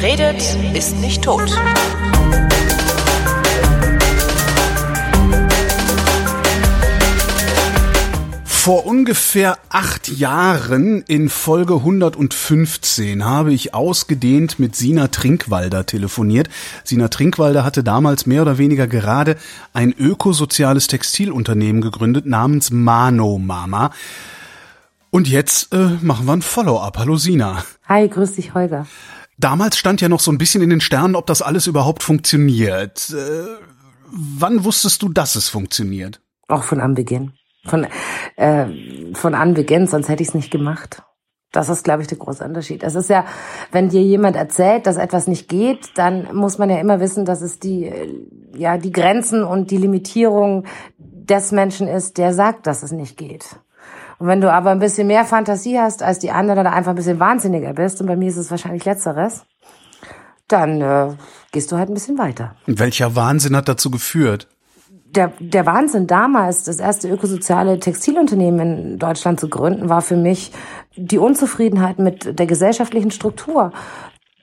Wer redet, ist nicht tot. Vor ungefähr acht Jahren in Folge 115 habe ich ausgedehnt mit Sina Trinkwalder telefoniert. Sina Trinkwalder hatte damals mehr oder weniger gerade ein ökosoziales Textilunternehmen gegründet namens Mano Mama. Und jetzt äh, machen wir ein Follow-up. Hallo Sina. Hi, grüß dich Holger. Damals stand ja noch so ein bisschen in den Sternen, ob das alles überhaupt funktioniert. Äh, wann wusstest du, dass es funktioniert? Auch von Anbeginn. Von, äh, von Anbeginn, sonst hätte ich es nicht gemacht. Das ist, glaube ich, der große Unterschied. Es ist ja, wenn dir jemand erzählt, dass etwas nicht geht, dann muss man ja immer wissen, dass es die, ja, die Grenzen und die Limitierung des Menschen ist, der sagt, dass es nicht geht. Und wenn du aber ein bisschen mehr Fantasie hast als die anderen oder einfach ein bisschen wahnsinniger bist, und bei mir ist es wahrscheinlich Letzteres, dann äh, gehst du halt ein bisschen weiter. Welcher Wahnsinn hat dazu geführt? der, der Wahnsinn damals, das erste ökosoziale Textilunternehmen in Deutschland zu gründen, war für mich die Unzufriedenheit mit der gesellschaftlichen Struktur.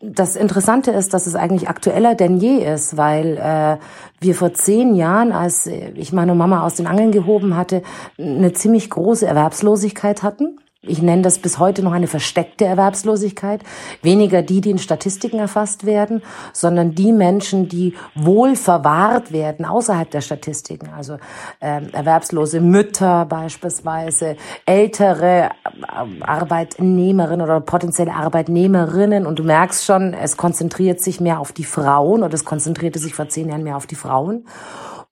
Das Interessante ist, dass es eigentlich aktueller denn je ist, weil äh, wir vor zehn Jahren, als ich meine Mama aus den Angeln gehoben hatte, eine ziemlich große Erwerbslosigkeit hatten ich nenne das bis heute noch eine versteckte Erwerbslosigkeit. Weniger die, die in Statistiken erfasst werden, sondern die Menschen, die wohl verwahrt werden außerhalb der Statistiken. Also ähm, erwerbslose Mütter beispielsweise, ältere äh, Arbeitnehmerinnen oder potenzielle Arbeitnehmerinnen. Und du merkst schon, es konzentriert sich mehr auf die Frauen oder es konzentrierte sich vor zehn Jahren mehr auf die Frauen.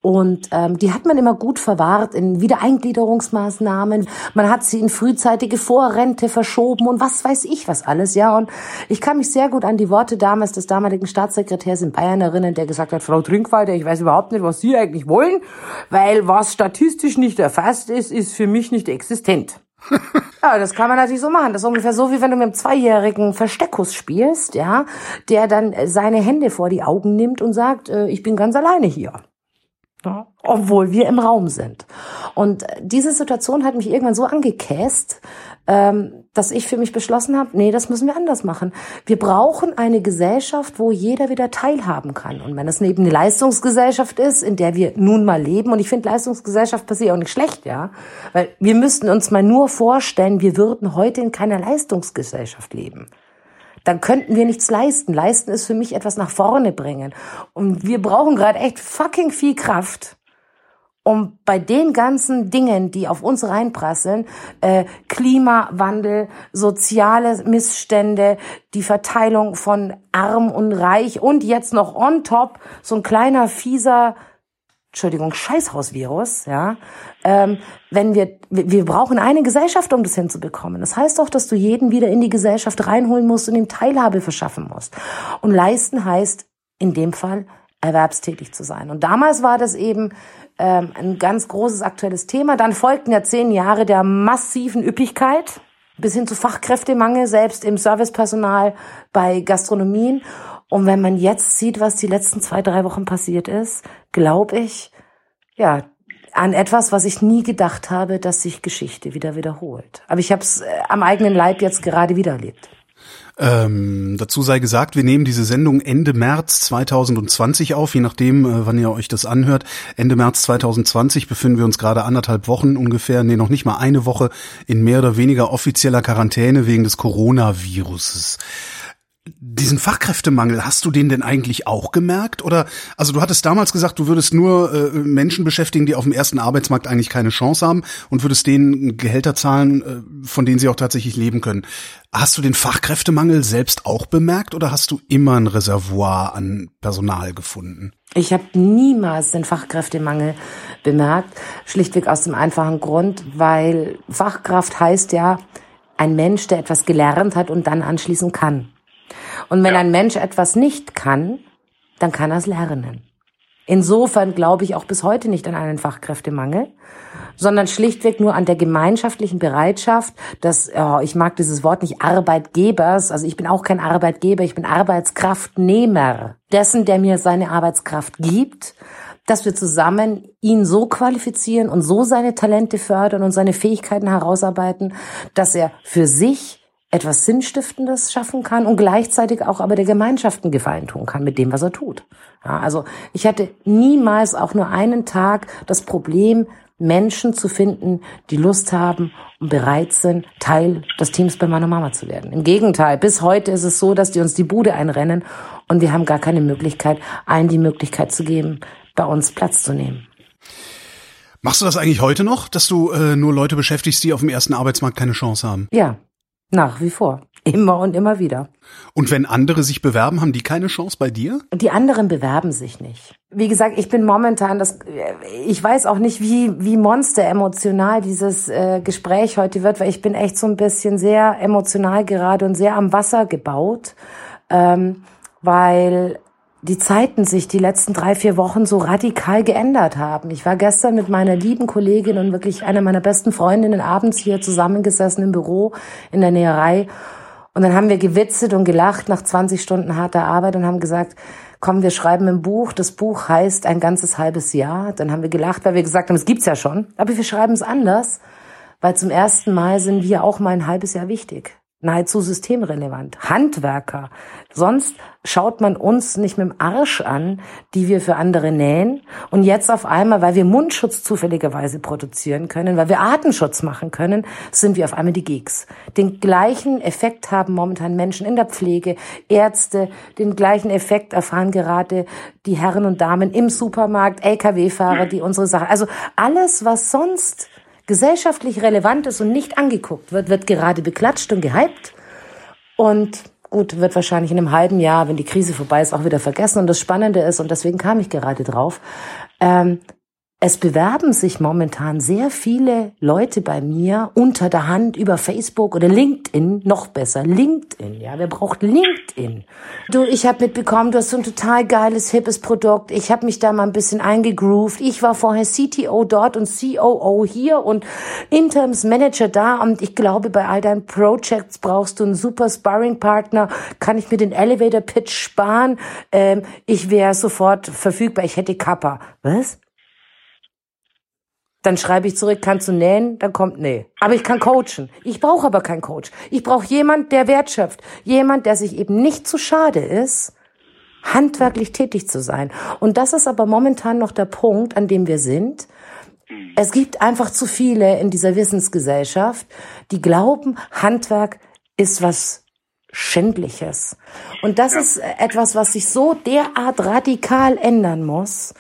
Und ähm, die hat man immer gut verwahrt in Wiedereingliederungsmaßnahmen. Man hat sie in frühzeitige Vorrente verschoben und was weiß ich was alles, ja. Und ich kann mich sehr gut an die Worte damals des damaligen Staatssekretärs in Bayern erinnern, der gesagt hat, Frau Trinkwalder, ich weiß überhaupt nicht, was Sie eigentlich wollen, weil was statistisch nicht erfasst ist, ist für mich nicht existent. ja, das kann man natürlich so machen. Das ist ungefähr so, wie wenn du mit einem Zweijährigen Versteckus spielst, ja, der dann seine Hände vor die Augen nimmt und sagt, äh, ich bin ganz alleine hier ja, obwohl wir im Raum sind. Und diese Situation hat mich irgendwann so angekäst, ähm, dass ich für mich beschlossen habe, nee, das müssen wir anders machen. Wir brauchen eine Gesellschaft, wo jeder wieder teilhaben kann. Und wenn es neben eine Leistungsgesellschaft ist, in der wir nun mal leben, und ich finde Leistungsgesellschaft passiert auch nicht schlecht, ja, weil wir müssten uns mal nur vorstellen, wir würden heute in keiner Leistungsgesellschaft leben dann könnten wir nichts leisten. Leisten ist für mich etwas nach vorne bringen. Und wir brauchen gerade echt fucking viel Kraft, um bei den ganzen Dingen, die auf uns reinprasseln, äh, Klimawandel, soziale Missstände, die Verteilung von arm und reich und jetzt noch on top so ein kleiner fieser Entschuldigung, Scheißhausvirus, ja, ähm, wenn wir, wir brauchen eine Gesellschaft, um das hinzubekommen. Das heißt doch, dass du jeden wieder in die Gesellschaft reinholen musst und ihm Teilhabe verschaffen musst. Und leisten heißt in dem Fall erwerbstätig zu sein. Und damals war das eben ähm, ein ganz großes aktuelles Thema. Dann folgten ja zehn Jahre der massiven Üppigkeit bis hin zu Fachkräftemangel, selbst im Servicepersonal bei Gastronomien. Und wenn man jetzt sieht, was die letzten zwei, drei Wochen passiert ist, glaube ich, ja, an etwas, was ich nie gedacht habe, dass sich Geschichte wieder wiederholt. Aber ich habe es äh, am eigenen Leib jetzt gerade wieder erlebt. Ähm, dazu sei gesagt, wir nehmen diese Sendung Ende März 2020 auf, je nachdem, äh, wann ihr euch das anhört. Ende März 2020 befinden wir uns gerade anderthalb Wochen ungefähr, nee, noch nicht mal eine Woche in mehr oder weniger offizieller Quarantäne wegen des Coronaviruses. Diesen Fachkräftemangel, hast du den denn eigentlich auch gemerkt? Oder, also du hattest damals gesagt, du würdest nur äh, Menschen beschäftigen, die auf dem ersten Arbeitsmarkt eigentlich keine Chance haben und würdest denen Gehälter zahlen, äh, von denen sie auch tatsächlich leben können. Hast du den Fachkräftemangel selbst auch bemerkt oder hast du immer ein Reservoir an Personal gefunden? Ich habe niemals den Fachkräftemangel bemerkt, schlichtweg aus dem einfachen Grund, weil Fachkraft heißt ja ein Mensch, der etwas gelernt hat und dann anschließen kann. Und wenn ja. ein Mensch etwas nicht kann, dann kann er es lernen. Insofern glaube ich auch bis heute nicht an einen Fachkräftemangel, sondern schlichtweg nur an der gemeinschaftlichen Bereitschaft, dass, oh, ich mag dieses Wort nicht Arbeitgebers, also ich bin auch kein Arbeitgeber, ich bin Arbeitskraftnehmer dessen, der mir seine Arbeitskraft gibt, dass wir zusammen ihn so qualifizieren und so seine Talente fördern und seine Fähigkeiten herausarbeiten, dass er für sich etwas Sinnstiftendes schaffen kann und gleichzeitig auch aber der Gemeinschaft einen Gefallen tun kann mit dem, was er tut. Ja, also ich hatte niemals auch nur einen Tag das Problem, Menschen zu finden, die Lust haben und bereit sind, Teil des Teams bei meiner Mama zu werden. Im Gegenteil, bis heute ist es so, dass die uns die Bude einrennen und wir haben gar keine Möglichkeit, allen die Möglichkeit zu geben, bei uns Platz zu nehmen. Machst du das eigentlich heute noch, dass du äh, nur Leute beschäftigst, die auf dem ersten Arbeitsmarkt keine Chance haben? Ja, nach wie vor. Immer und immer wieder. Und wenn andere sich bewerben, haben die keine Chance bei dir? Die anderen bewerben sich nicht. Wie gesagt, ich bin momentan das, ich weiß auch nicht, wie, wie monster emotional dieses äh, Gespräch heute wird, weil ich bin echt so ein bisschen sehr emotional gerade und sehr am Wasser gebaut, ähm, weil die Zeiten sich die letzten drei, vier Wochen so radikal geändert haben. Ich war gestern mit meiner lieben Kollegin und wirklich einer meiner besten Freundinnen abends hier zusammengesessen im Büro in der Näherei und dann haben wir gewitzelt und gelacht nach 20 Stunden harter Arbeit und haben gesagt, komm, wir schreiben ein Buch. Das Buch heißt ein ganzes halbes Jahr. Dann haben wir gelacht, weil wir gesagt haben, es gibt's ja schon. Aber wir schreiben es anders, weil zum ersten Mal sind wir auch mal ein halbes Jahr wichtig nahezu systemrelevant. Handwerker. Sonst schaut man uns nicht mit dem Arsch an, die wir für andere nähen. Und jetzt auf einmal, weil wir Mundschutz zufälligerweise produzieren können, weil wir Artenschutz machen können, sind wir auf einmal die Geeks. Den gleichen Effekt haben momentan Menschen in der Pflege, Ärzte, den gleichen Effekt erfahren gerade die Herren und Damen im Supermarkt, Lkw-Fahrer, die unsere Sache, also alles, was sonst gesellschaftlich relevant ist und nicht angeguckt wird, wird gerade beklatscht und gehypt. Und gut, wird wahrscheinlich in einem halben Jahr, wenn die Krise vorbei ist, auch wieder vergessen. Und das Spannende ist, und deswegen kam ich gerade drauf, ähm, es bewerben sich momentan sehr viele Leute bei mir unter der Hand über Facebook oder LinkedIn, noch besser, LinkedIn, ja, wer braucht LinkedIn? Du, ich habe mitbekommen, du hast so ein total geiles, hippes Produkt. Ich habe mich da mal ein bisschen eingegroovt. Ich war vorher CTO dort und COO hier und Interims Manager da und ich glaube, bei all deinen Projects brauchst du einen super Sparring-Partner. Kann ich mir den Elevator-Pitch sparen? Ähm, ich wäre sofort verfügbar. Ich hätte Kappa. Was? Dann schreibe ich zurück, kannst du nähen? Dann kommt nee. Aber ich kann coachen. Ich brauche aber keinen Coach. Ich brauche jemand, der wertschöpft. Jemand, der sich eben nicht zu schade ist, handwerklich tätig zu sein. Und das ist aber momentan noch der Punkt, an dem wir sind. Es gibt einfach zu viele in dieser Wissensgesellschaft, die glauben, Handwerk ist was Schändliches. Und das ja. ist etwas, was sich so derart radikal ändern muss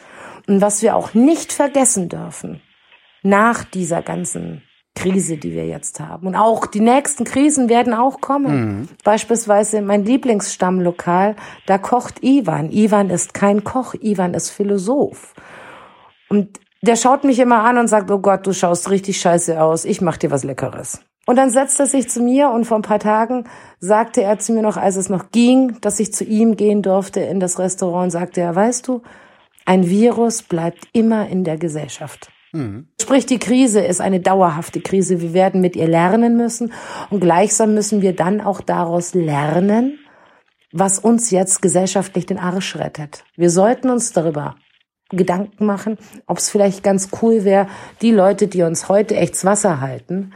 und was wir auch nicht vergessen dürfen nach dieser ganzen Krise, die wir jetzt haben. Und auch die nächsten Krisen werden auch kommen. Mhm. Beispielsweise mein Lieblingsstammlokal, da kocht Ivan. Ivan ist kein Koch, Ivan ist Philosoph. Und der schaut mich immer an und sagt, oh Gott, du schaust richtig scheiße aus, ich mach dir was Leckeres. Und dann setzt er sich zu mir und vor ein paar Tagen sagte er zu mir noch, als es noch ging, dass ich zu ihm gehen durfte in das Restaurant, sagte er, weißt du, ein Virus bleibt immer in der Gesellschaft. Mhm. Sprich, die Krise ist eine dauerhafte Krise. Wir werden mit ihr lernen müssen und gleichsam müssen wir dann auch daraus lernen, was uns jetzt gesellschaftlich den Arsch rettet. Wir sollten uns darüber Gedanken machen, ob es vielleicht ganz cool wäre, die Leute, die uns heute echts Wasser halten,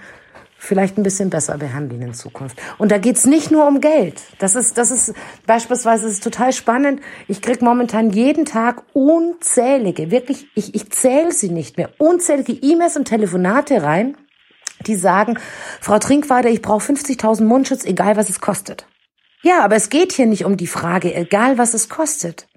vielleicht ein bisschen besser behandeln in Zukunft. Und da geht's nicht nur um Geld. Das ist, das ist beispielsweise das ist total spannend. Ich krieg momentan jeden Tag unzählige, wirklich, ich, ich zähle sie nicht mehr, unzählige E-Mails und Telefonate rein, die sagen, Frau Trinkwader, ich brauche 50.000 Mundschutz, egal was es kostet. Ja, aber es geht hier nicht um die Frage, egal was es kostet.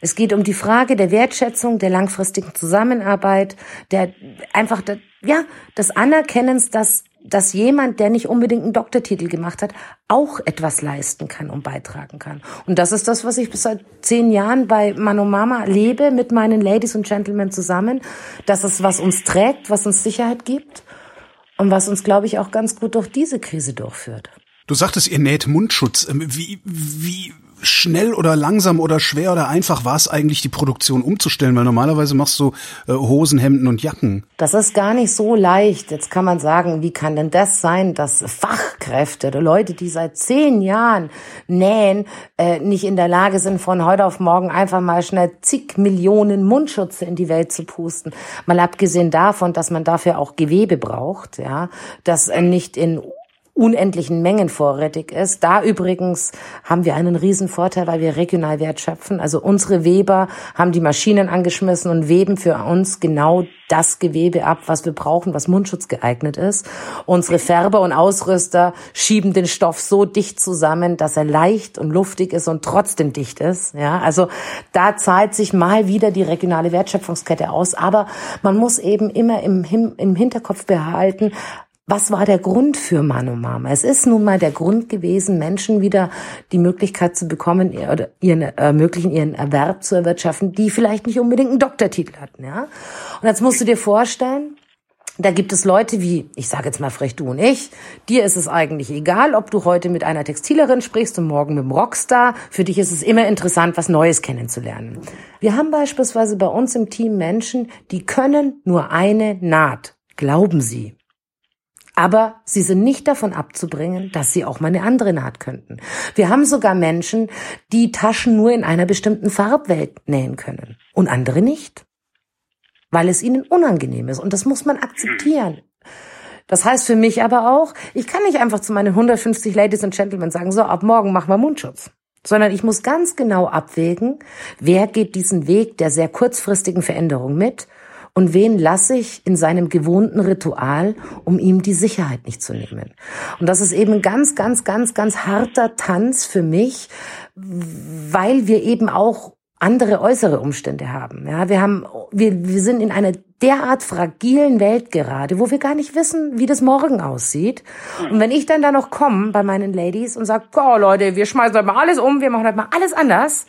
Es geht um die Frage der Wertschätzung, der langfristigen Zusammenarbeit, der einfach, der, ja, des Anerkennens, dass dass jemand, der nicht unbedingt einen Doktortitel gemacht hat, auch etwas leisten kann und beitragen kann. Und das ist das, was ich bis seit zehn Jahren bei Mano Mama lebe, mit meinen Ladies und Gentlemen zusammen. Das ist, was uns trägt, was uns Sicherheit gibt und was uns, glaube ich, auch ganz gut durch diese Krise durchführt. Du sagtest, ihr näht Mundschutz. Ähm, wie, wie schnell oder langsam oder schwer oder einfach war es eigentlich, die Produktion umzustellen? Weil normalerweise machst du äh, Hosen, Hemden und Jacken. Das ist gar nicht so leicht. Jetzt kann man sagen, wie kann denn das sein, dass Fachkräfte oder Leute, die seit zehn Jahren nähen, äh, nicht in der Lage sind, von heute auf morgen einfach mal schnell zig Millionen Mundschutze in die Welt zu pusten. Mal abgesehen davon, dass man dafür auch Gewebe braucht, ja, das äh, nicht in unendlichen Mengen vorrätig ist. Da übrigens haben wir einen riesen Vorteil, weil wir regional wertschöpfen. Also unsere Weber haben die Maschinen angeschmissen und weben für uns genau das Gewebe ab, was wir brauchen, was Mundschutz geeignet ist. Unsere Färber und Ausrüster schieben den Stoff so dicht zusammen, dass er leicht und luftig ist und trotzdem dicht ist. Ja, also da zahlt sich mal wieder die regionale Wertschöpfungskette aus. Aber man muss eben immer im, im Hinterkopf behalten, was war der Grund für Mano Mama? Es ist nun mal der Grund gewesen, Menschen wieder die Möglichkeit zu bekommen oder ihren ermöglichen, ihren Erwerb zu erwirtschaften, die vielleicht nicht unbedingt einen Doktortitel hatten, ja? Und jetzt musst du dir vorstellen, da gibt es Leute wie, ich sage jetzt mal frech du und ich, dir ist es eigentlich egal, ob du heute mit einer Textilerin sprichst und morgen mit einem Rockstar. Für dich ist es immer interessant, was Neues kennenzulernen. Wir haben beispielsweise bei uns im Team Menschen, die können nur eine Naht. Glauben Sie. Aber sie sind nicht davon abzubringen, dass sie auch mal eine andere Naht könnten. Wir haben sogar Menschen, die Taschen nur in einer bestimmten Farbwelt nähen können und andere nicht, weil es ihnen unangenehm ist. Und das muss man akzeptieren. Das heißt für mich aber auch, ich kann nicht einfach zu meinen 150 Ladies and Gentlemen sagen, so, ab morgen machen wir Mundschutz. Sondern ich muss ganz genau abwägen, wer geht diesen Weg der sehr kurzfristigen Veränderung mit und wen lasse ich in seinem gewohnten Ritual, um ihm die Sicherheit nicht zu nehmen. Und das ist eben ganz, ganz, ganz, ganz harter Tanz für mich, weil wir eben auch andere äußere Umstände haben. Ja, wir haben, wir, wir sind in einer derart fragilen Welt gerade, wo wir gar nicht wissen, wie das morgen aussieht. Und wenn ich dann da noch komme bei meinen Ladies und sage, oh Leute, wir schmeißen heute mal alles um, wir machen heute mal alles anders,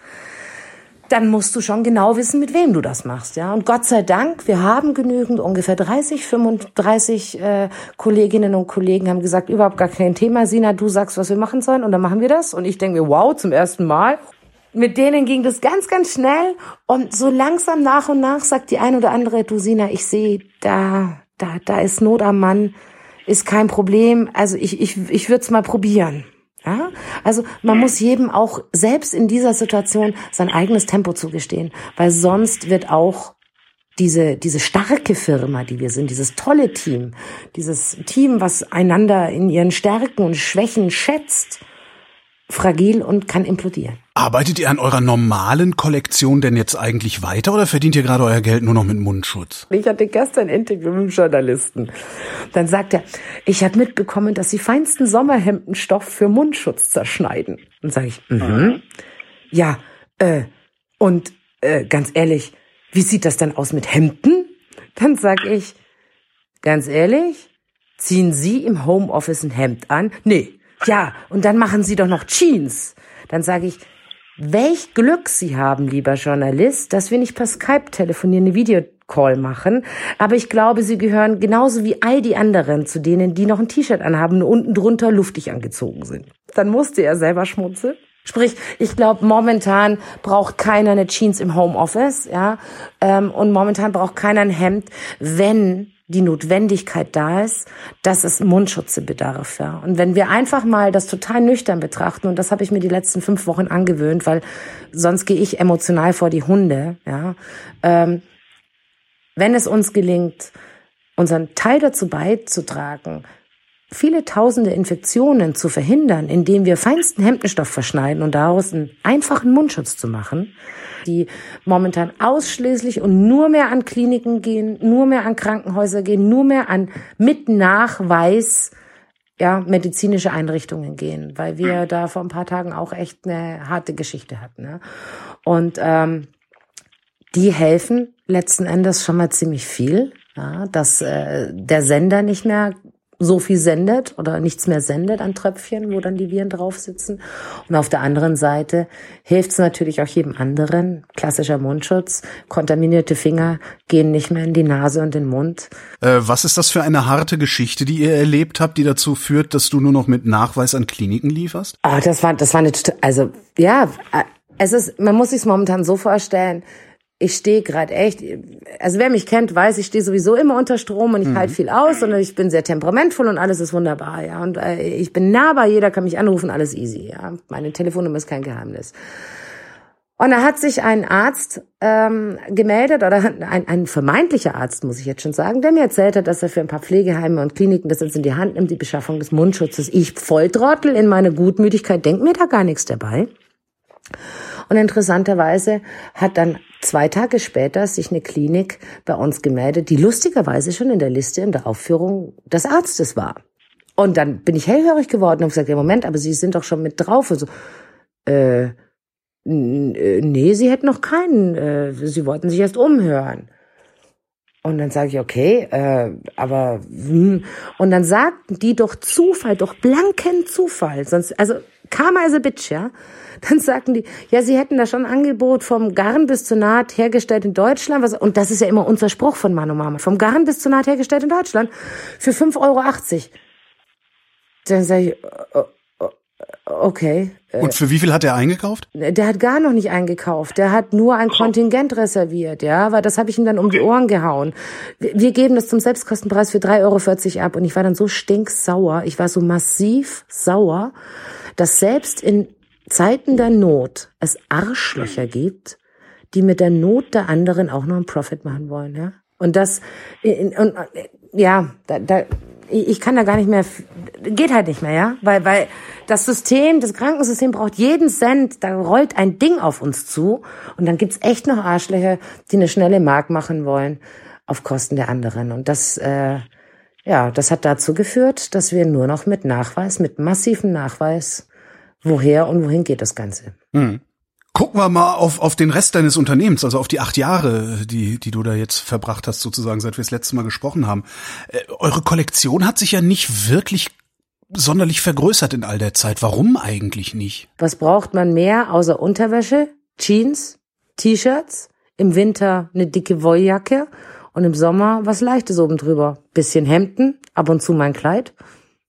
dann musst du schon genau wissen, mit wem du das machst, ja. Und Gott sei Dank, wir haben genügend, ungefähr 30, 35 äh, Kolleginnen und Kollegen haben gesagt, überhaupt gar kein Thema, Sina, du sagst, was wir machen sollen und dann machen wir das. Und ich denke mir, wow, zum ersten Mal. Mit denen ging das ganz, ganz schnell und so langsam nach und nach sagt die ein oder andere, du Sina, ich sehe, da, da, da ist Not am Mann, ist kein Problem. Also ich, ich, ich würde es mal probieren. Ja? Also man muss jedem auch selbst in dieser Situation sein eigenes Tempo zugestehen, weil sonst wird auch diese, diese starke Firma, die wir sind, dieses tolle Team, dieses Team, was einander in ihren Stärken und Schwächen schätzt, fragil und kann implodieren. Arbeitet ihr an eurer normalen Kollektion denn jetzt eigentlich weiter oder verdient ihr gerade euer Geld nur noch mit Mundschutz? Ich hatte gestern ein Interview mit einem Journalisten. Dann sagt er, ich habe mitbekommen, dass sie feinsten Sommerhemdenstoff für Mundschutz zerschneiden. Und sage ich, mhm. ja, äh, und äh, ganz ehrlich, wie sieht das dann aus mit Hemden? Dann sag ich, ganz ehrlich, ziehen Sie im Homeoffice ein Hemd an? Nee, ja, und dann machen Sie doch noch Jeans. Dann sage ich, welch Glück Sie haben, lieber Journalist, dass wir nicht per Skype telefonieren, eine Videocall machen. Aber ich glaube, Sie gehören genauso wie all die anderen zu denen, die noch ein T-Shirt anhaben und unten drunter luftig angezogen sind. Dann musste er selber schmunzeln. Sprich, ich glaube, momentan braucht keiner eine Jeans im Homeoffice, ja, ähm, und momentan braucht keiner ein Hemd, wenn die Notwendigkeit da ist, dass es Mundschutze bedarf. Ja. Und wenn wir einfach mal das total nüchtern betrachten, und das habe ich mir die letzten fünf Wochen angewöhnt, weil sonst gehe ich emotional vor die Hunde, ja, ähm, wenn es uns gelingt, unseren Teil dazu beizutragen, viele tausende Infektionen zu verhindern, indem wir feinsten Hemdenstoff verschneiden und daraus einen einfachen Mundschutz zu machen, die momentan ausschließlich und nur mehr an Kliniken gehen, nur mehr an Krankenhäuser gehen, nur mehr an mit Nachweis ja, medizinische Einrichtungen gehen, weil wir da vor ein paar Tagen auch echt eine harte Geschichte hatten. Ne? Und ähm, die helfen letzten Endes schon mal ziemlich viel, ja, dass äh, der Sender nicht mehr so viel sendet oder nichts mehr sendet an Tröpfchen, wo dann die Viren drauf sitzen. Und auf der anderen Seite hilft es natürlich auch jedem anderen. Klassischer Mundschutz. Kontaminierte Finger gehen nicht mehr in die Nase und den Mund. Äh, was ist das für eine harte Geschichte, die ihr erlebt habt, die dazu führt, dass du nur noch mit Nachweis an Kliniken lieferst? Ah, das war, das war eine, also, ja, äh, es ist, man muss sich momentan so vorstellen, ich stehe gerade echt, also wer mich kennt, weiß, ich stehe sowieso immer unter Strom und ich mhm. halte viel aus und ich bin sehr temperamentvoll und alles ist wunderbar, ja. Und äh, ich bin nahbar, jeder kann mich anrufen, alles easy, ja. Meine Telefonnummer ist kein Geheimnis. Und da hat sich ein Arzt ähm, gemeldet, oder ein, ein vermeintlicher Arzt, muss ich jetzt schon sagen, der mir erzählt hat, dass er für ein paar Pflegeheime und Kliniken das jetzt in die Hand nimmt, die Beschaffung des Mundschutzes. Ich Volltrottel in meiner Gutmütigkeit, denk mir da gar nichts dabei. Und interessanterweise hat dann zwei Tage später sich eine Klinik bei uns gemeldet, die lustigerweise schon in der Liste in der Aufführung des Arztes war. Und dann bin ich hellhörig geworden und gesagt, ja Moment, aber Sie sind doch schon mit drauf. Und so, äh, nee, Sie hätten noch keinen, äh, Sie wollten sich erst umhören. Und dann sage ich, okay, äh, aber hm. und dann sagten die doch Zufall, doch blanken Zufall, sonst, also Karma is a bitch, ja. Dann sagten die, ja, sie hätten da schon ein Angebot vom Garn bis zur Naht hergestellt in Deutschland. Was, und das ist ja immer unser Spruch von Manu Mama. Vom Garn bis zur Naht hergestellt in Deutschland für 5,80 Euro. Dann sage ich, okay. Und für wie viel hat er eingekauft? Der hat gar noch nicht eingekauft. Der hat nur ein Kontingent reserviert, ja, weil das habe ich ihm dann um die Ohren gehauen. Wir geben das zum Selbstkostenpreis für 3,40 Euro ab und ich war dann so stinksauer. Ich war so massiv sauer, dass selbst in Zeiten der Not es Arschlöcher gibt, die mit der Not der anderen auch noch einen Profit machen wollen, ja. Und das, und, ja, da, da, ich kann da gar nicht mehr, geht halt nicht mehr, ja, weil, weil das System, das Krankensystem braucht jeden Cent, da rollt ein Ding auf uns zu und dann gibt's echt noch Arschlöcher, die eine schnelle Mark machen wollen auf Kosten der anderen und das, äh, ja, das hat dazu geführt, dass wir nur noch mit Nachweis, mit massivem Nachweis, woher und wohin geht das Ganze. Hm. Gucken wir mal auf, auf den Rest deines Unternehmens, also auf die acht Jahre, die, die du da jetzt verbracht hast, sozusagen, seit wir das letzte Mal gesprochen haben. Äh, eure Kollektion hat sich ja nicht wirklich sonderlich vergrößert in all der Zeit. Warum eigentlich nicht? Was braucht man mehr außer Unterwäsche, Jeans, T-Shirts, im Winter eine dicke Wolljacke und im Sommer was Leichtes oben drüber. Bisschen Hemden, ab und zu mein Kleid.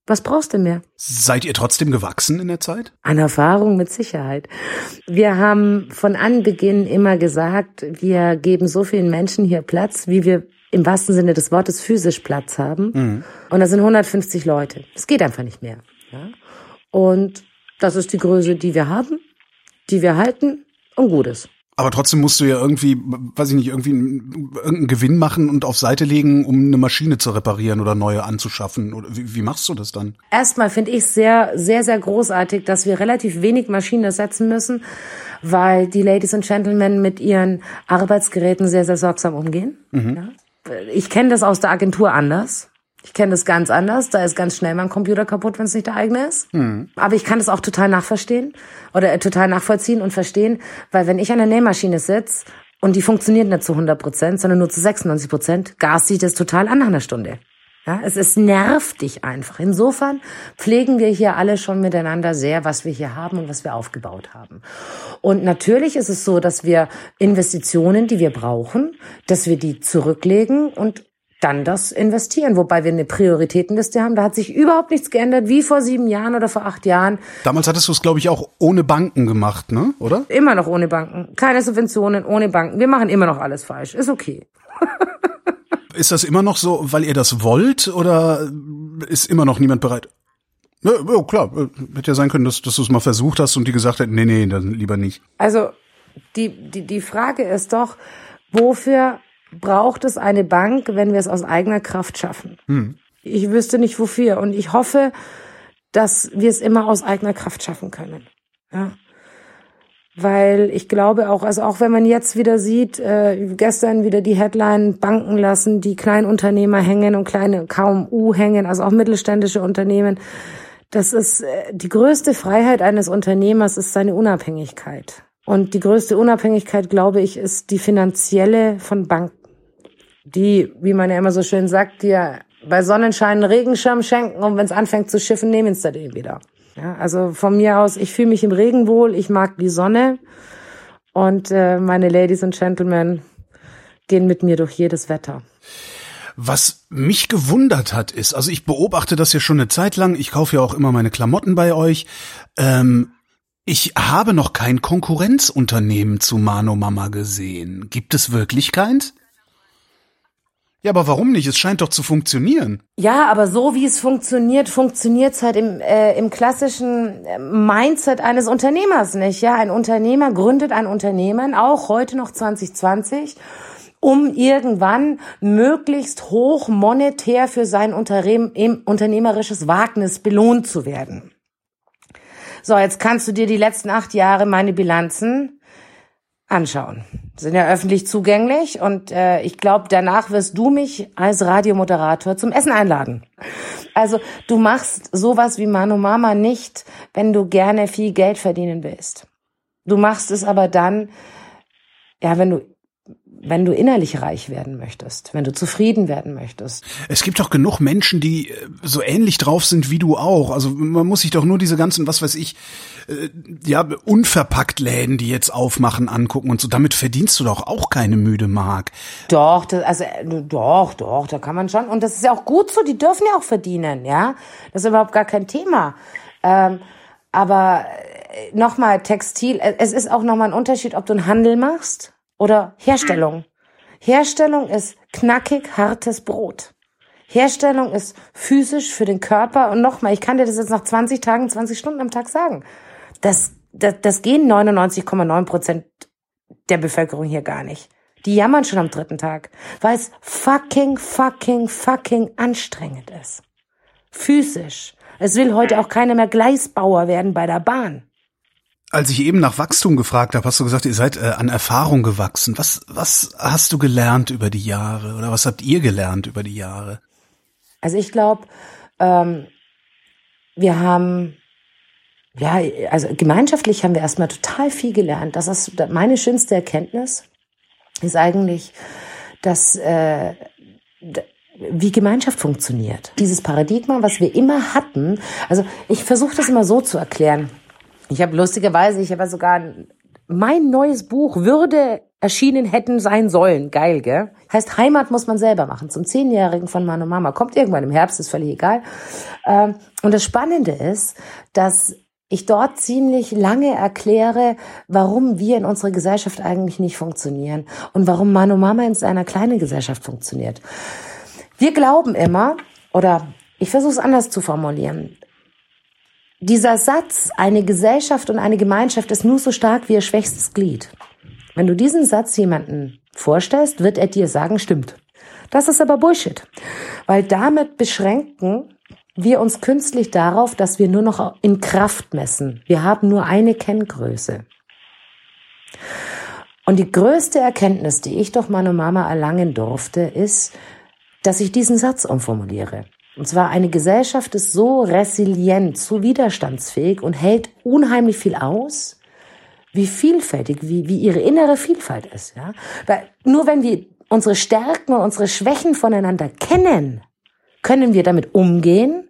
Was brauchst du mehr? Seid ihr trotzdem gewachsen in der Zeit? An Erfahrung mit Sicherheit. Wir haben von Anbeginn immer gesagt, wir geben so vielen Menschen hier Platz, wie wir im wahrsten Sinne des Wortes physisch Platz haben. Mhm. Und da sind 150 Leute. Es geht einfach nicht mehr. Ja? Und das ist die Größe, die wir haben, die wir halten und gut ist. Aber trotzdem musst du ja irgendwie, weiß ich nicht, irgendwie irgendeinen Gewinn machen und auf Seite legen, um eine Maschine zu reparieren oder neue anzuschaffen. Oder wie, wie machst du das dann? Erstmal finde ich sehr, sehr, sehr großartig, dass wir relativ wenig Maschinen ersetzen müssen, weil die Ladies und Gentlemen mit ihren Arbeitsgeräten sehr, sehr sorgsam umgehen. Mhm. Ja? Ich kenne das aus der Agentur anders. Ich kenne das ganz anders. Da ist ganz schnell mein Computer kaputt, wenn es nicht der eigene ist. Mhm. Aber ich kann das auch total nachverstehen oder äh, total nachvollziehen und verstehen, weil wenn ich an der Nähmaschine sitze und die funktioniert nicht zu 100 Prozent, sondern nur zu 96 Prozent, gas sich das total an nach einer Stunde. Ja, es, es nervt dich einfach. Insofern pflegen wir hier alle schon miteinander sehr, was wir hier haben und was wir aufgebaut haben. Und natürlich ist es so, dass wir Investitionen, die wir brauchen, dass wir die zurücklegen und dann das investieren, wobei wir eine Prioritätenliste haben. Da hat sich überhaupt nichts geändert, wie vor sieben Jahren oder vor acht Jahren. Damals hattest du es, glaube ich, auch ohne Banken gemacht, ne? Oder? Immer noch ohne Banken. Keine Subventionen, ohne Banken. Wir machen immer noch alles falsch. Ist okay. ist das immer noch so, weil ihr das wollt, oder ist immer noch niemand bereit? Ja, ja klar. Hätte ja sein können, dass, dass du es mal versucht hast und die gesagt hätten, nee, nee, dann lieber nicht. Also, die, die, die Frage ist doch, wofür braucht es eine Bank, wenn wir es aus eigener Kraft schaffen. Hm. Ich wüsste nicht wofür. Und ich hoffe, dass wir es immer aus eigener Kraft schaffen können. Ja. Weil ich glaube auch, also auch wenn man jetzt wieder sieht, äh, gestern wieder die Headline Banken lassen, die Kleinunternehmer hängen und kleine KMU hängen, also auch mittelständische Unternehmen. Das ist äh, die größte Freiheit eines Unternehmers ist seine Unabhängigkeit. Und die größte Unabhängigkeit, glaube ich, ist die finanzielle von Banken die, wie man ja immer so schön sagt, dir bei Sonnenschein einen Regenschirm schenken und wenn es anfängt zu schiffen, nehmen sie den wieder. Ja, also von mir aus, ich fühle mich im Regen wohl, ich mag die Sonne und äh, meine Ladies und Gentlemen gehen mit mir durch jedes Wetter. Was mich gewundert hat, ist, also ich beobachte das ja schon eine Zeit lang, ich kaufe ja auch immer meine Klamotten bei euch. Ähm, ich habe noch kein Konkurrenzunternehmen zu Mano Mama gesehen. Gibt es wirklich keins? Ja, aber warum nicht? Es scheint doch zu funktionieren. Ja, aber so wie es funktioniert, funktioniert es halt im, äh, im klassischen äh, Mindset eines Unternehmers nicht. Ja, ein Unternehmer gründet ein Unternehmen, auch heute noch 2020 um irgendwann möglichst hoch monetär für sein unternehmerisches Wagnis belohnt zu werden. So, jetzt kannst du dir die letzten acht Jahre meine Bilanzen anschauen. Sind ja öffentlich zugänglich und äh, ich glaube, danach wirst du mich als Radiomoderator zum Essen einladen. Also du machst sowas wie Manu Mama nicht, wenn du gerne viel Geld verdienen willst. Du machst es aber dann, ja, wenn du wenn du innerlich reich werden möchtest, wenn du zufrieden werden möchtest. Es gibt doch genug Menschen, die äh, so ähnlich drauf sind wie du auch. Also man muss sich doch nur diese ganzen, was weiß ich, äh, ja, unverpackt Läden, die jetzt aufmachen, angucken und so. Damit verdienst du doch auch keine müde Mark. Doch, das, also äh, doch, doch, da kann man schon. Und das ist ja auch gut so, die dürfen ja auch verdienen, ja. Das ist überhaupt gar kein Thema. Ähm, aber nochmal, Textil, es ist auch nochmal ein Unterschied, ob du einen Handel machst oder Herstellung. Herstellung ist knackig, hartes Brot. Herstellung ist physisch für den Körper. Und nochmal, ich kann dir das jetzt nach 20 Tagen, 20 Stunden am Tag sagen. Das, das, das gehen 99,9 Prozent der Bevölkerung hier gar nicht. Die jammern schon am dritten Tag, weil es fucking, fucking, fucking anstrengend ist. Physisch. Es will heute auch keiner mehr Gleisbauer werden bei der Bahn. Als ich eben nach Wachstum gefragt habe, hast du gesagt, ihr seid äh, an Erfahrung gewachsen. Was, was hast du gelernt über die Jahre oder was habt ihr gelernt über die Jahre? Also ich glaube, ähm, wir haben ja, also gemeinschaftlich haben wir erstmal total viel gelernt. Das ist meine schönste Erkenntnis, ist eigentlich, dass äh, wie Gemeinschaft funktioniert. Dieses Paradigma, was wir immer hatten. Also ich versuche das immer so zu erklären. Ich habe lustigerweise, ich habe sogar mein neues Buch würde erschienen hätten sein sollen. Geil, gell? Heißt Heimat muss man selber machen. Zum Zehnjährigen von und Mama. Kommt irgendwann im Herbst, ist völlig egal. Ähm, und das Spannende ist, dass ich dort ziemlich lange erkläre, warum wir in unserer Gesellschaft eigentlich nicht funktionieren und warum Manu Mama in einer kleinen Gesellschaft funktioniert. Wir glauben immer, oder ich versuche es anders zu formulieren, dieser Satz, eine Gesellschaft und eine Gemeinschaft ist nur so stark wie ihr schwächstes Glied. Wenn du diesen Satz jemanden vorstellst, wird er dir sagen, stimmt. Das ist aber Bullshit. Weil damit beschränken wir uns künstlich darauf, dass wir nur noch in Kraft messen. Wir haben nur eine Kenngröße. Und die größte Erkenntnis, die ich durch meine Mama erlangen durfte, ist, dass ich diesen Satz umformuliere. Und zwar eine Gesellschaft ist so resilient, so widerstandsfähig und hält unheimlich viel aus, wie vielfältig, wie, wie ihre innere Vielfalt ist. Ja? Weil nur wenn wir unsere Stärken und unsere Schwächen voneinander kennen, können wir damit umgehen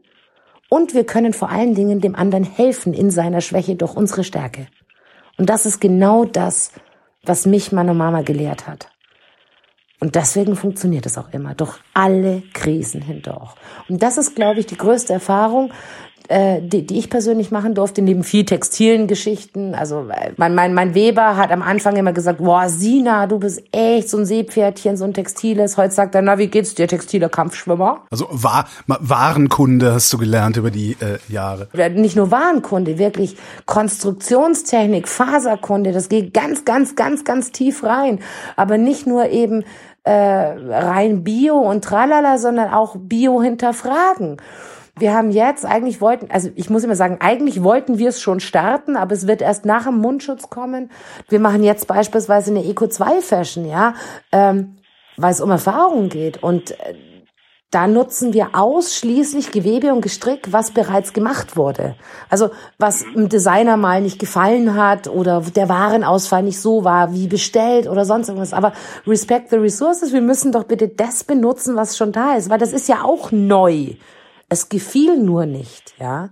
und wir können vor allen Dingen dem anderen helfen in seiner Schwäche durch unsere Stärke. Und das ist genau das, was mich meine Mama gelehrt hat. Und deswegen funktioniert es auch immer, durch alle Krisen hindurch. Und das ist, glaube ich, die größte Erfahrung, äh, die, die ich persönlich machen durfte, neben viel textilen Geschichten. Also mein, mein, mein Weber hat am Anfang immer gesagt, boah, Sina, du bist echt so ein Seepferdchen, so ein Textiles. Heute sagt er, na, wie geht's dir, textiler Kampfschwimmer? Also war, Warenkunde hast du gelernt über die äh, Jahre. Nicht nur Warenkunde, wirklich Konstruktionstechnik, Faserkunde, das geht ganz, ganz, ganz, ganz tief rein. Aber nicht nur eben äh, rein Bio und tralala, sondern auch Bio hinterfragen. Wir haben jetzt, eigentlich wollten, also ich muss immer sagen, eigentlich wollten wir es schon starten, aber es wird erst nach dem Mundschutz kommen. Wir machen jetzt beispielsweise eine Eco-2-Fashion, ja, ähm, weil es um Erfahrungen geht. Und äh, da nutzen wir ausschließlich Gewebe und Gestrick, was bereits gemacht wurde. Also was dem Designer mal nicht gefallen hat oder der Warenausfall nicht so war wie bestellt oder sonst irgendwas. Aber respect the resources, wir müssen doch bitte das benutzen, was schon da ist, weil das ist ja auch neu. Es gefiel nur nicht, ja.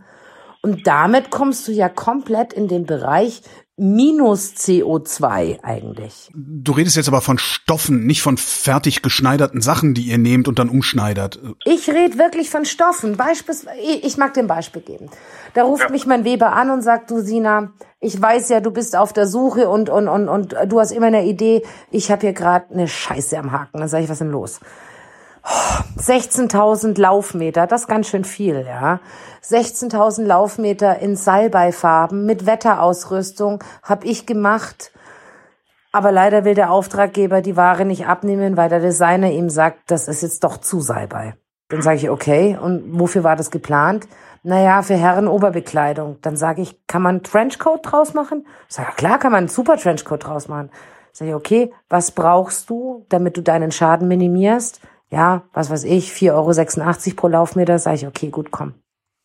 Und damit kommst du ja komplett in den Bereich minus CO2 eigentlich. Du redest jetzt aber von Stoffen, nicht von fertig geschneiderten Sachen, die ihr nehmt und dann umschneidert. Ich rede wirklich von Stoffen. Beispielsweise, ich mag dir ein Beispiel geben. Da ruft ja. mich mein Weber an und sagt, du Sina, ich weiß ja, du bist auf der Suche und, und, und, und du hast immer eine Idee, ich habe hier gerade eine Scheiße am Haken. Dann sage ich, was ist denn los? 16.000 Laufmeter, das ist ganz schön viel, ja. 16.000 Laufmeter in Salbeifarben mit Wetterausrüstung habe ich gemacht. Aber leider will der Auftraggeber die Ware nicht abnehmen, weil der Designer ihm sagt, das ist jetzt doch zu Salbei. Dann sage ich, okay, und wofür war das geplant? Naja, für Herren-Oberbekleidung. Dann sage ich, kann man Trenchcoat draus machen? Ich sage, klar kann man einen super Trenchcoat draus machen. Sag ich, okay, was brauchst du, damit du deinen Schaden minimierst? Ja, was weiß ich, 4,86 Euro pro Laufmeter. Sag ich, okay, gut, komm,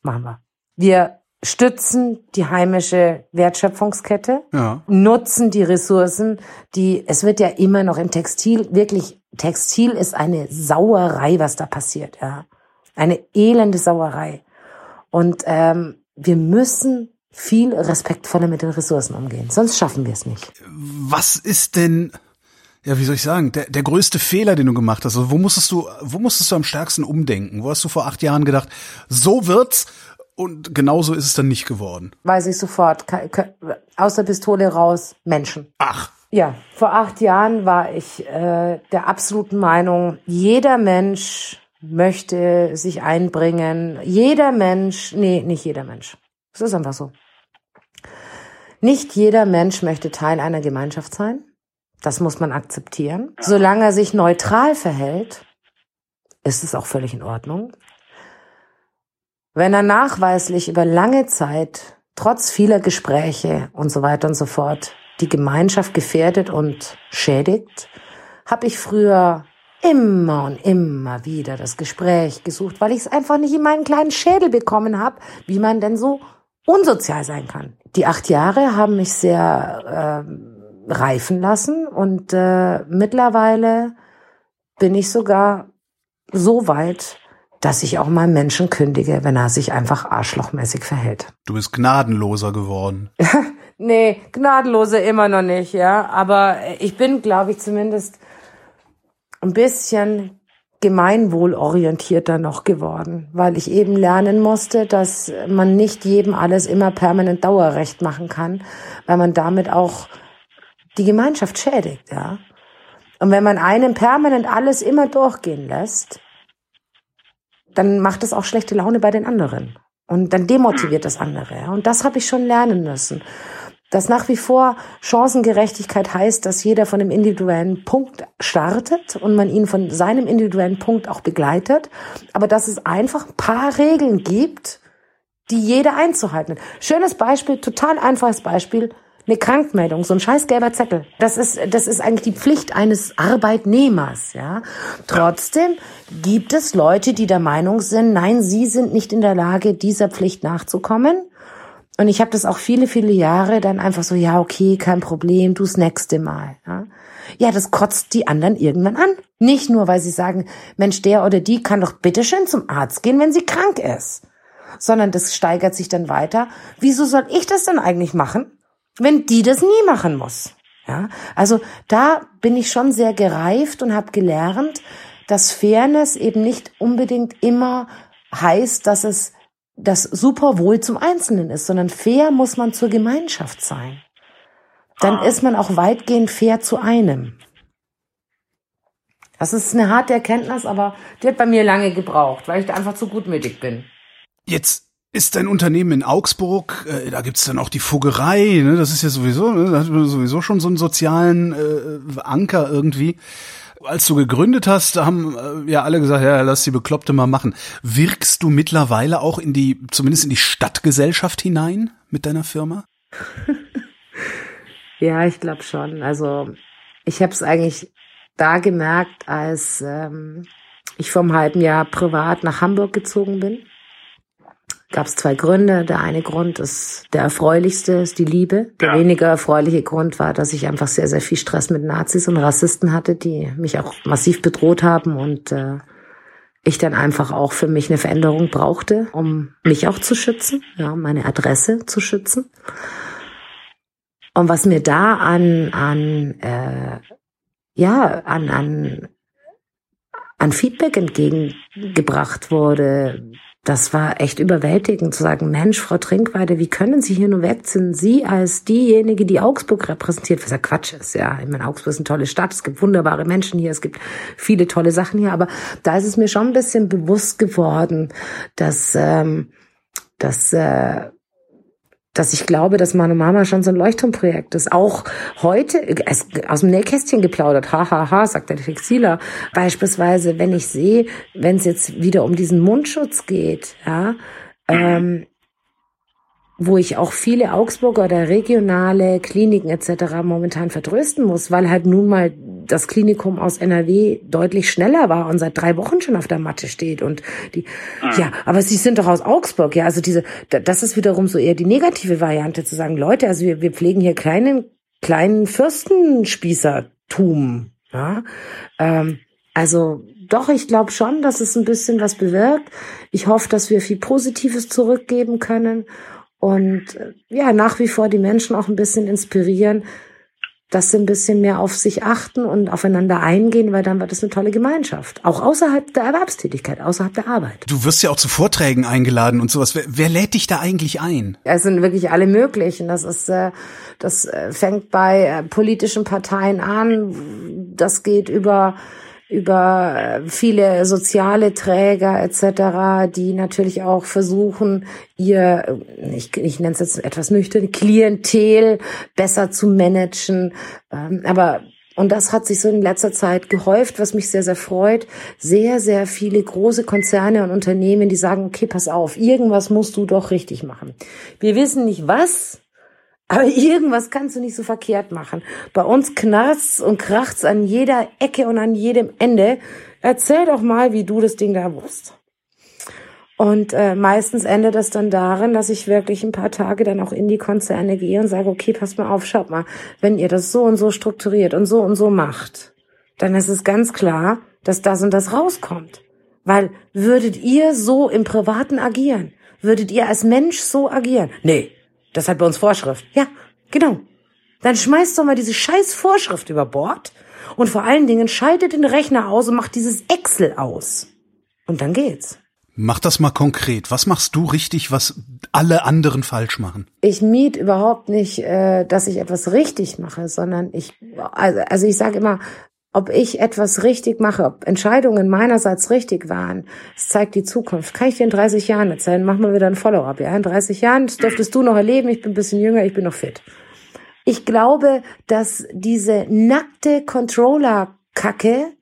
machen wir. Wir stützen die heimische Wertschöpfungskette, ja. nutzen die Ressourcen, die, es wird ja immer noch im Textil, wirklich, Textil ist eine Sauerei, was da passiert, ja. Eine elende Sauerei. Und ähm, wir müssen viel respektvoller mit den Ressourcen umgehen. Sonst schaffen wir es nicht. Was ist denn, ja, wie soll ich sagen, der, der größte Fehler, den du gemacht hast? Also wo musstest du, wo musstest du am stärksten umdenken? Wo hast du vor acht Jahren gedacht, so wird's und genauso ist es dann nicht geworden? Weiß ich sofort. Aus der Pistole raus, Menschen. Ach. Ja, vor acht Jahren war ich äh, der absoluten Meinung, jeder Mensch möchte sich einbringen. Jeder Mensch, nee, nicht jeder Mensch. Es ist einfach so. Nicht jeder Mensch möchte Teil einer Gemeinschaft sein. Das muss man akzeptieren. Solange er sich neutral verhält, ist es auch völlig in Ordnung. Wenn er nachweislich über lange Zeit, trotz vieler Gespräche und so weiter und so fort, die Gemeinschaft gefährdet und schädigt, habe ich früher immer und immer wieder das Gespräch gesucht, weil ich es einfach nicht in meinen kleinen Schädel bekommen habe, wie man denn so unsozial sein kann. Die acht Jahre haben mich sehr äh, reifen lassen und äh, mittlerweile bin ich sogar so weit, dass ich auch mal Menschen kündige, wenn er sich einfach arschlochmäßig verhält. Du bist gnadenloser geworden. nee, gnadenlose immer noch nicht, ja. Aber ich bin, glaube ich, zumindest ein bisschen gemeinwohlorientierter noch geworden, weil ich eben lernen musste, dass man nicht jedem alles immer permanent Dauerrecht machen kann, weil man damit auch die Gemeinschaft schädigt, ja. Und wenn man einem permanent alles immer durchgehen lässt, dann macht es auch schlechte Laune bei den anderen. Und dann demotiviert das andere. Und das habe ich schon lernen müssen dass nach wie vor Chancengerechtigkeit heißt, dass jeder von dem individuellen Punkt startet und man ihn von seinem individuellen Punkt auch begleitet, aber dass es einfach ein paar Regeln gibt, die jeder einzuhalten hat. Schönes Beispiel, total einfaches Beispiel, eine Krankmeldung, so ein scheiß gelber Zettel. Das ist, das ist eigentlich die Pflicht eines Arbeitnehmers, ja. Trotzdem gibt es Leute, die der Meinung sind, nein, sie sind nicht in der Lage, dieser Pflicht nachzukommen und ich habe das auch viele, viele Jahre dann einfach so, ja, okay, kein Problem, du's nächste Mal. Ja? ja, das kotzt die anderen irgendwann an. Nicht nur, weil sie sagen, Mensch, der oder die kann doch bitteschön zum Arzt gehen, wenn sie krank ist. Sondern das steigert sich dann weiter. Wieso soll ich das dann eigentlich machen, wenn die das nie machen muss? Ja, also da bin ich schon sehr gereift und habe gelernt, dass Fairness eben nicht unbedingt immer heißt, dass es das super wohl zum Einzelnen ist, sondern fair muss man zur Gemeinschaft sein. Dann ah. ist man auch weitgehend fair zu einem. Das ist eine harte Erkenntnis, aber die hat bei mir lange gebraucht, weil ich da einfach zu gutmütig bin. Jetzt ist dein Unternehmen in Augsburg, äh, da gibt's dann auch die Fuggerei, ne? das ist ja sowieso, ne? da hat man sowieso schon so einen sozialen äh, Anker irgendwie als du gegründet hast, haben äh, ja alle gesagt, ja, lass die Bekloppte mal machen. Wirkst du mittlerweile auch in die, zumindest in die Stadtgesellschaft hinein mit deiner Firma? ja, ich glaube schon. Also ich habe es eigentlich da gemerkt, als ähm, ich vor einem halben Jahr privat nach Hamburg gezogen bin gab es zwei Gründe. Der eine Grund ist der erfreulichste, ist die Liebe. Der ja. weniger erfreuliche Grund war, dass ich einfach sehr, sehr viel Stress mit Nazis und Rassisten hatte, die mich auch massiv bedroht haben und äh, ich dann einfach auch für mich eine Veränderung brauchte, um mich auch zu schützen, ja, meine Adresse zu schützen. Und was mir da an, an äh, ja, an, an, an Feedback entgegengebracht wurde, das war echt überwältigend zu sagen, Mensch, Frau Trinkweide, wie können Sie hier nur wegziehen? Sie als diejenige, die Augsburg repräsentiert, was ja Quatsch ist, ja. Ich meine, Augsburg ist eine tolle Stadt, es gibt wunderbare Menschen hier, es gibt viele tolle Sachen hier, aber da ist es mir schon ein bisschen bewusst geworden, dass, ähm, dass äh, dass ich glaube, dass Manu Mama schon so ein Leuchtturmprojekt ist. Auch heute, aus dem Nähkästchen geplaudert, hahaha, ha, ha, sagt der Textiler. Beispielsweise, wenn ich sehe, wenn es jetzt wieder um diesen Mundschutz geht, ja, ähm, wo ich auch viele Augsburger oder regionale Kliniken etc. momentan vertrösten muss, weil halt nun mal das Klinikum aus NRW deutlich schneller war und seit drei Wochen schon auf der Matte steht und die ah. ja, aber sie sind doch aus Augsburg, ja, also diese das ist wiederum so eher die negative Variante zu sagen, Leute, also wir, wir pflegen hier kleinen kleinen Fürstenspießertum, ja, ähm, also doch, ich glaube schon, dass es ein bisschen was bewirkt. Ich hoffe, dass wir viel Positives zurückgeben können und äh, ja, nach wie vor die Menschen auch ein bisschen inspirieren, dass sie ein bisschen mehr auf sich achten und aufeinander eingehen, weil dann wird es eine tolle Gemeinschaft. Auch außerhalb der Erwerbstätigkeit, außerhalb der Arbeit. Du wirst ja auch zu Vorträgen eingeladen und sowas. Wer, wer lädt dich da eigentlich ein? Es sind wirklich alle möglichen. Das ist, äh, das äh, fängt bei politischen Parteien an. Das geht über über viele soziale Träger etc., die natürlich auch versuchen, ihr, ich, ich nenne es jetzt etwas nüchtern, Klientel besser zu managen. Ähm, aber und das hat sich so in letzter Zeit gehäuft, was mich sehr, sehr freut. Sehr, sehr viele große Konzerne und Unternehmen, die sagen, okay, pass auf, irgendwas musst du doch richtig machen. Wir wissen nicht was, aber irgendwas kannst du nicht so verkehrt machen. Bei uns knarrt's und kracht's an jeder Ecke und an jedem Ende. Erzähl doch mal, wie du das Ding da wusst. Und äh, meistens endet das dann darin, dass ich wirklich ein paar Tage dann auch in die Konzerne gehe und sage, okay, passt mal auf, schaut mal, wenn ihr das so und so strukturiert und so und so macht, dann ist es ganz klar, dass das und das rauskommt. Weil würdet ihr so im Privaten agieren? Würdet ihr als Mensch so agieren? Nee, das hat bei uns Vorschrift. Ja, genau. Dann schmeißt doch mal diese scheiß Vorschrift über Bord und vor allen Dingen schaltet den Rechner aus und macht dieses Excel aus. Und dann geht's. Mach das mal konkret. Was machst du richtig, was alle anderen falsch machen? Ich miet überhaupt nicht, äh, dass ich etwas richtig mache, sondern ich, also, also ich sage immer, ob ich etwas richtig mache, ob Entscheidungen meinerseits richtig waren, das zeigt die Zukunft. Kann ich dir in 30 Jahren erzählen? Machen wir wieder ein Follow-up. Ja, in 30 Jahren das dürftest du noch erleben. Ich bin ein bisschen jünger, ich bin noch fit. Ich glaube, dass diese nackte Controller-Kacke,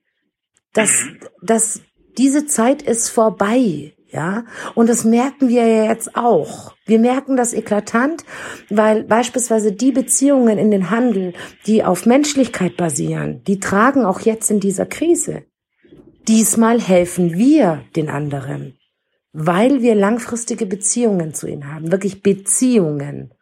dass, dass diese Zeit ist vorbei. Ja, und das merken wir ja jetzt auch. Wir merken das eklatant, weil beispielsweise die Beziehungen in den Handel, die auf Menschlichkeit basieren, die tragen auch jetzt in dieser Krise. Diesmal helfen wir den anderen, weil wir langfristige Beziehungen zu ihnen haben, wirklich Beziehungen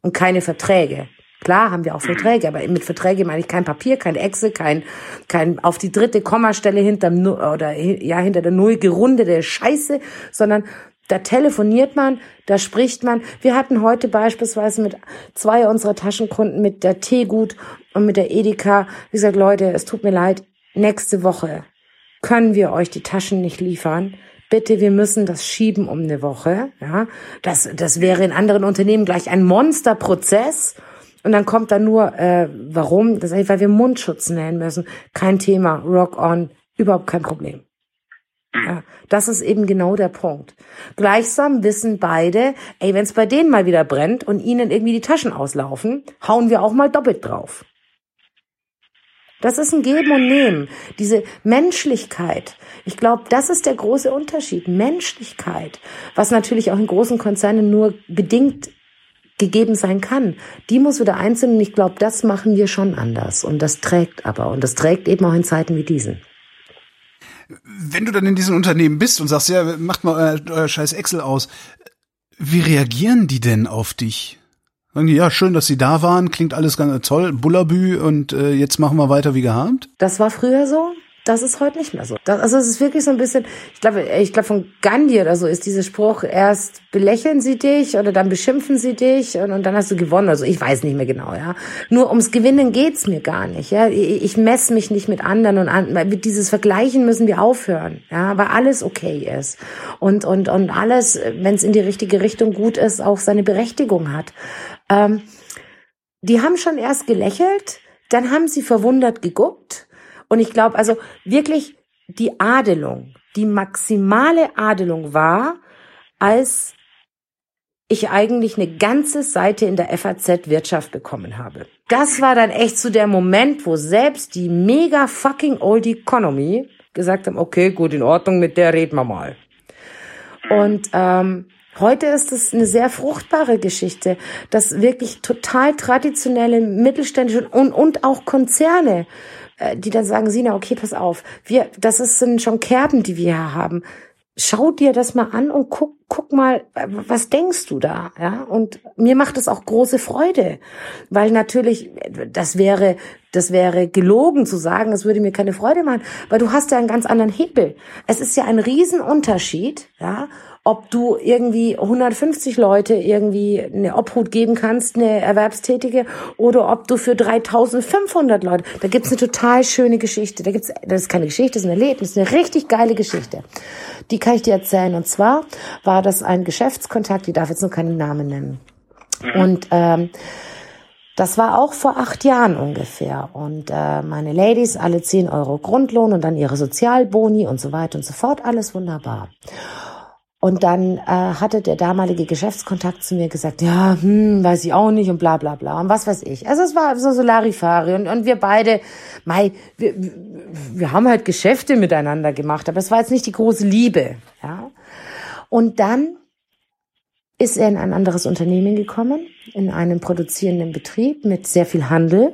und keine Verträge. Klar haben wir auch Verträge, aber mit Verträge meine ich kein Papier, kein Excel, kein, kein auf die dritte Kommastelle hinterm, oder, ja, hinter der Null gerundete Scheiße, sondern da telefoniert man, da spricht man. Wir hatten heute beispielsweise mit zwei unserer Taschenkunden, mit der Teegut und mit der Edeka, wie gesagt, Leute, es tut mir leid, nächste Woche können wir euch die Taschen nicht liefern. Bitte, wir müssen das schieben um eine Woche. Ja, das, das wäre in anderen Unternehmen gleich ein Monsterprozess. Und dann kommt da nur, äh, warum? Das ist, weil wir Mundschutz nähen müssen. Kein Thema, rock on, überhaupt kein Problem. Ja, das ist eben genau der Punkt. Gleichsam wissen beide, ey, wenn es bei denen mal wieder brennt und ihnen irgendwie die Taschen auslaufen, hauen wir auch mal doppelt drauf. Das ist ein Geben und Nehmen. Diese Menschlichkeit. Ich glaube, das ist der große Unterschied. Menschlichkeit. Was natürlich auch in großen Konzernen nur bedingt gegeben sein kann, die muss wieder einzeln und ich glaube, das machen wir schon anders und das trägt aber und das trägt eben auch in Zeiten wie diesen. Wenn du dann in diesen Unternehmen bist und sagst, ja, macht mal euer, euer scheiß Excel aus, wie reagieren die denn auf dich? Sagen die, ja, schön, dass sie da waren, klingt alles ganz toll, Bullabü und äh, jetzt machen wir weiter wie gehabt? Das war früher so. Das ist heute nicht mehr so. Das, also es ist wirklich so ein bisschen, ich glaube, ich glaube von Gandhi oder so ist dieser Spruch, erst belächeln sie dich oder dann beschimpfen sie dich und, und dann hast du gewonnen. Also ich weiß nicht mehr genau, ja. Nur ums Gewinnen geht's mir gar nicht, ja. Ich, ich messe mich nicht mit anderen und an, mit dieses Vergleichen müssen wir aufhören, ja, weil alles okay ist. Und, und, und alles, wenn es in die richtige Richtung gut ist, auch seine Berechtigung hat. Ähm, die haben schon erst gelächelt, dann haben sie verwundert geguckt und ich glaube, also wirklich die Adelung, die maximale Adelung war, als ich eigentlich eine ganze Seite in der FAZ Wirtschaft bekommen habe. Das war dann echt so der Moment, wo selbst die mega fucking old economy gesagt haben, okay, gut, in Ordnung, mit der reden wir mal. Und ähm, heute ist es eine sehr fruchtbare Geschichte, dass wirklich total traditionelle mittelständische und, und auch Konzerne äh, die dann sagen, Sina, okay, pass auf, wir, das ist, sind schon Kerben, die wir hier haben. Schau dir das mal an und guck, guck mal, äh, was denkst du da, ja? Und mir macht es auch große Freude, weil natürlich, das wäre, das wäre gelogen zu sagen, es würde mir keine Freude machen, weil du hast ja einen ganz anderen Hebel. Es ist ja ein Riesenunterschied, ja, ob du irgendwie 150 Leute irgendwie eine Obhut geben kannst, eine Erwerbstätige, oder ob du für 3500 Leute, da gibt's eine total schöne Geschichte. Da gibt's, das ist keine Geschichte, das ist ein Erlebnis, eine richtig geile Geschichte. Die kann ich dir erzählen. Und zwar war das ein Geschäftskontakt, ich darf jetzt nur keinen Namen nennen. Und ähm, das war auch vor acht Jahren ungefähr. Und äh, meine Ladies, alle 10 Euro Grundlohn und dann ihre Sozialboni und so weiter und so fort, alles wunderbar. Und dann äh, hatte der damalige Geschäftskontakt zu mir gesagt, ja, hm, weiß ich auch nicht und bla bla bla und was weiß ich. Also es war so Solarifari und, und wir beide, mei, wir, wir haben halt Geschäfte miteinander gemacht, aber es war jetzt nicht die große Liebe. ja. Und dann ist er in ein anderes Unternehmen gekommen, in einen produzierenden Betrieb mit sehr viel Handel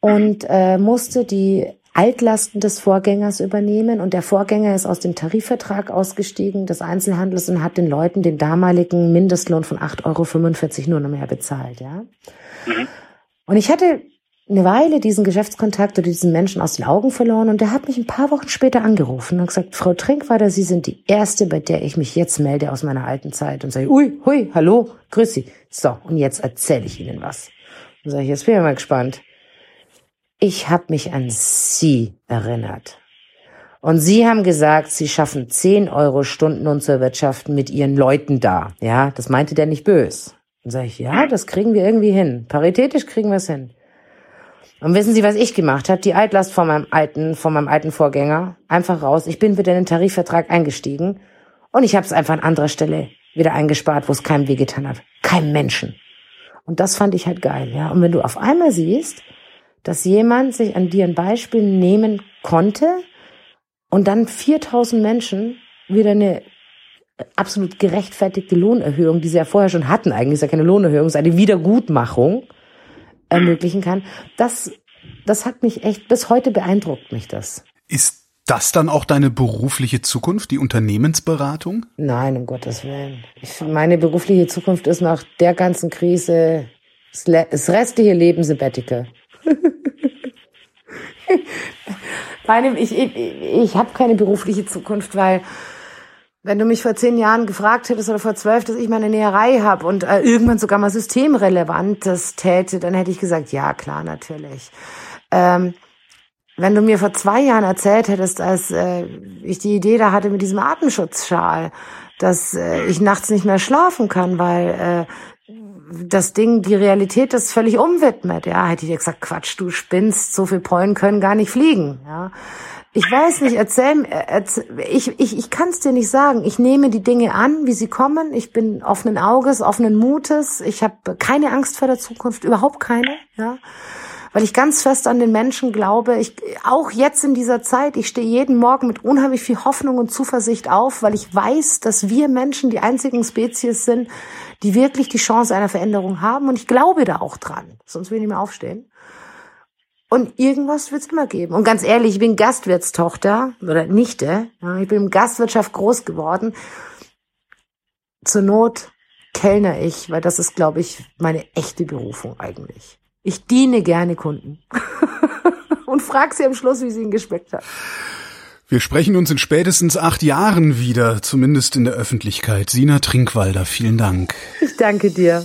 und äh, musste die Altlasten des Vorgängers übernehmen und der Vorgänger ist aus dem Tarifvertrag ausgestiegen des Einzelhandels und hat den Leuten den damaligen Mindestlohn von 8,45 Euro nur noch mehr bezahlt, ja. Mhm. Und ich hatte eine Weile diesen Geschäftskontakt oder diesen Menschen aus den Augen verloren und der hat mich ein paar Wochen später angerufen und gesagt, Frau Trinkwader, Sie sind die Erste, bei der ich mich jetzt melde aus meiner alten Zeit und sage, ui, hui, hallo, grüß Sie. So, und jetzt erzähle ich Ihnen was. Und sage ich, jetzt bin ich mal gespannt ich habe mich an Sie erinnert. Und Sie haben gesagt, Sie schaffen 10 Euro Stundenlohn zur Wirtschaft mit Ihren Leuten da. Ja, das meinte der nicht bös. Dann sage ich, ja, das kriegen wir irgendwie hin. Paritätisch kriegen wir es hin. Und wissen Sie, was ich gemacht habe? Die Altlast von meinem alten, von meinem alten Vorgänger einfach raus. Ich bin wieder in den Tarifvertrag eingestiegen und ich habe es einfach an anderer Stelle wieder eingespart, wo es keinem wehgetan hat. Kein Menschen. Und das fand ich halt geil, ja. Und wenn du auf einmal siehst, dass jemand sich an dir ein Beispiel nehmen konnte und dann 4000 Menschen wieder eine absolut gerechtfertigte Lohnerhöhung, die sie ja vorher schon hatten, eigentlich ist ja keine Lohnerhöhung, ist eine Wiedergutmachung ermöglichen kann. Das, das hat mich echt, bis heute beeindruckt mich das. Ist das dann auch deine berufliche Zukunft, die Unternehmensberatung? Nein, um Gottes Willen. Ich, meine berufliche Zukunft ist nach der ganzen Krise das restliche Leben Sabbatical. Nein, ich, ich, ich habe keine berufliche Zukunft, weil wenn du mich vor zehn Jahren gefragt hättest oder vor zwölf, dass ich meine Näherei habe und äh, irgendwann sogar mal systemrelevantes täte, dann hätte ich gesagt, ja klar, natürlich. Ähm, wenn du mir vor zwei Jahren erzählt hättest, als äh, ich die Idee da hatte mit diesem Atemschutzschal, dass äh, ich nachts nicht mehr schlafen kann, weil äh, das Ding, die Realität das völlig umwidmet. Ja, hätte ich dir gesagt, Quatsch, du spinnst, so viel Pollen können gar nicht fliegen. Ja. Ich weiß nicht, erzähl, erzähl ich, ich, ich kann es dir nicht sagen. Ich nehme die Dinge an, wie sie kommen. Ich bin offenen Auges, offenen Mutes. Ich habe keine Angst vor der Zukunft, überhaupt keine. Ja weil ich ganz fest an den Menschen glaube. Ich, auch jetzt in dieser Zeit, ich stehe jeden Morgen mit unheimlich viel Hoffnung und Zuversicht auf, weil ich weiß, dass wir Menschen die einzigen Spezies sind, die wirklich die Chance einer Veränderung haben. Und ich glaube da auch dran. Sonst will ich nicht mehr aufstehen. Und irgendwas wird es immer geben. Und ganz ehrlich, ich bin Gastwirtstochter oder Nichte. Ich bin in Gastwirtschaft groß geworden. Zur Not kellner ich, weil das ist, glaube ich, meine echte Berufung eigentlich. Ich diene gerne Kunden. Und frag sie am Schluss, wie sie ihn geschmeckt hat. Wir sprechen uns in spätestens acht Jahren wieder, zumindest in der Öffentlichkeit. Sina Trinkwalder, vielen Dank. Ich danke dir.